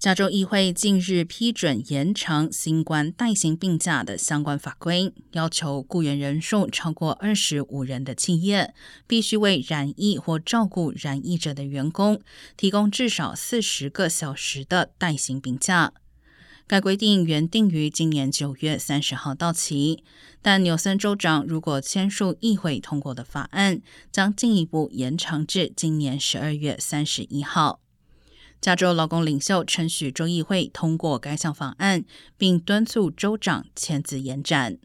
加州议会近日批准延长新冠带薪病假的相关法规，要求雇员人数超过二十五人的企业，必须为染疫或照顾染疫者的员工提供至少四十个小时的带薪病假。该规定原定于今年九月三十号到期，但纽森州长如果签署议会通过的法案，将进一步延长至今年十二月三十一号。加州劳工领袖称许州议会通过该项法案，并敦促州长签字延展。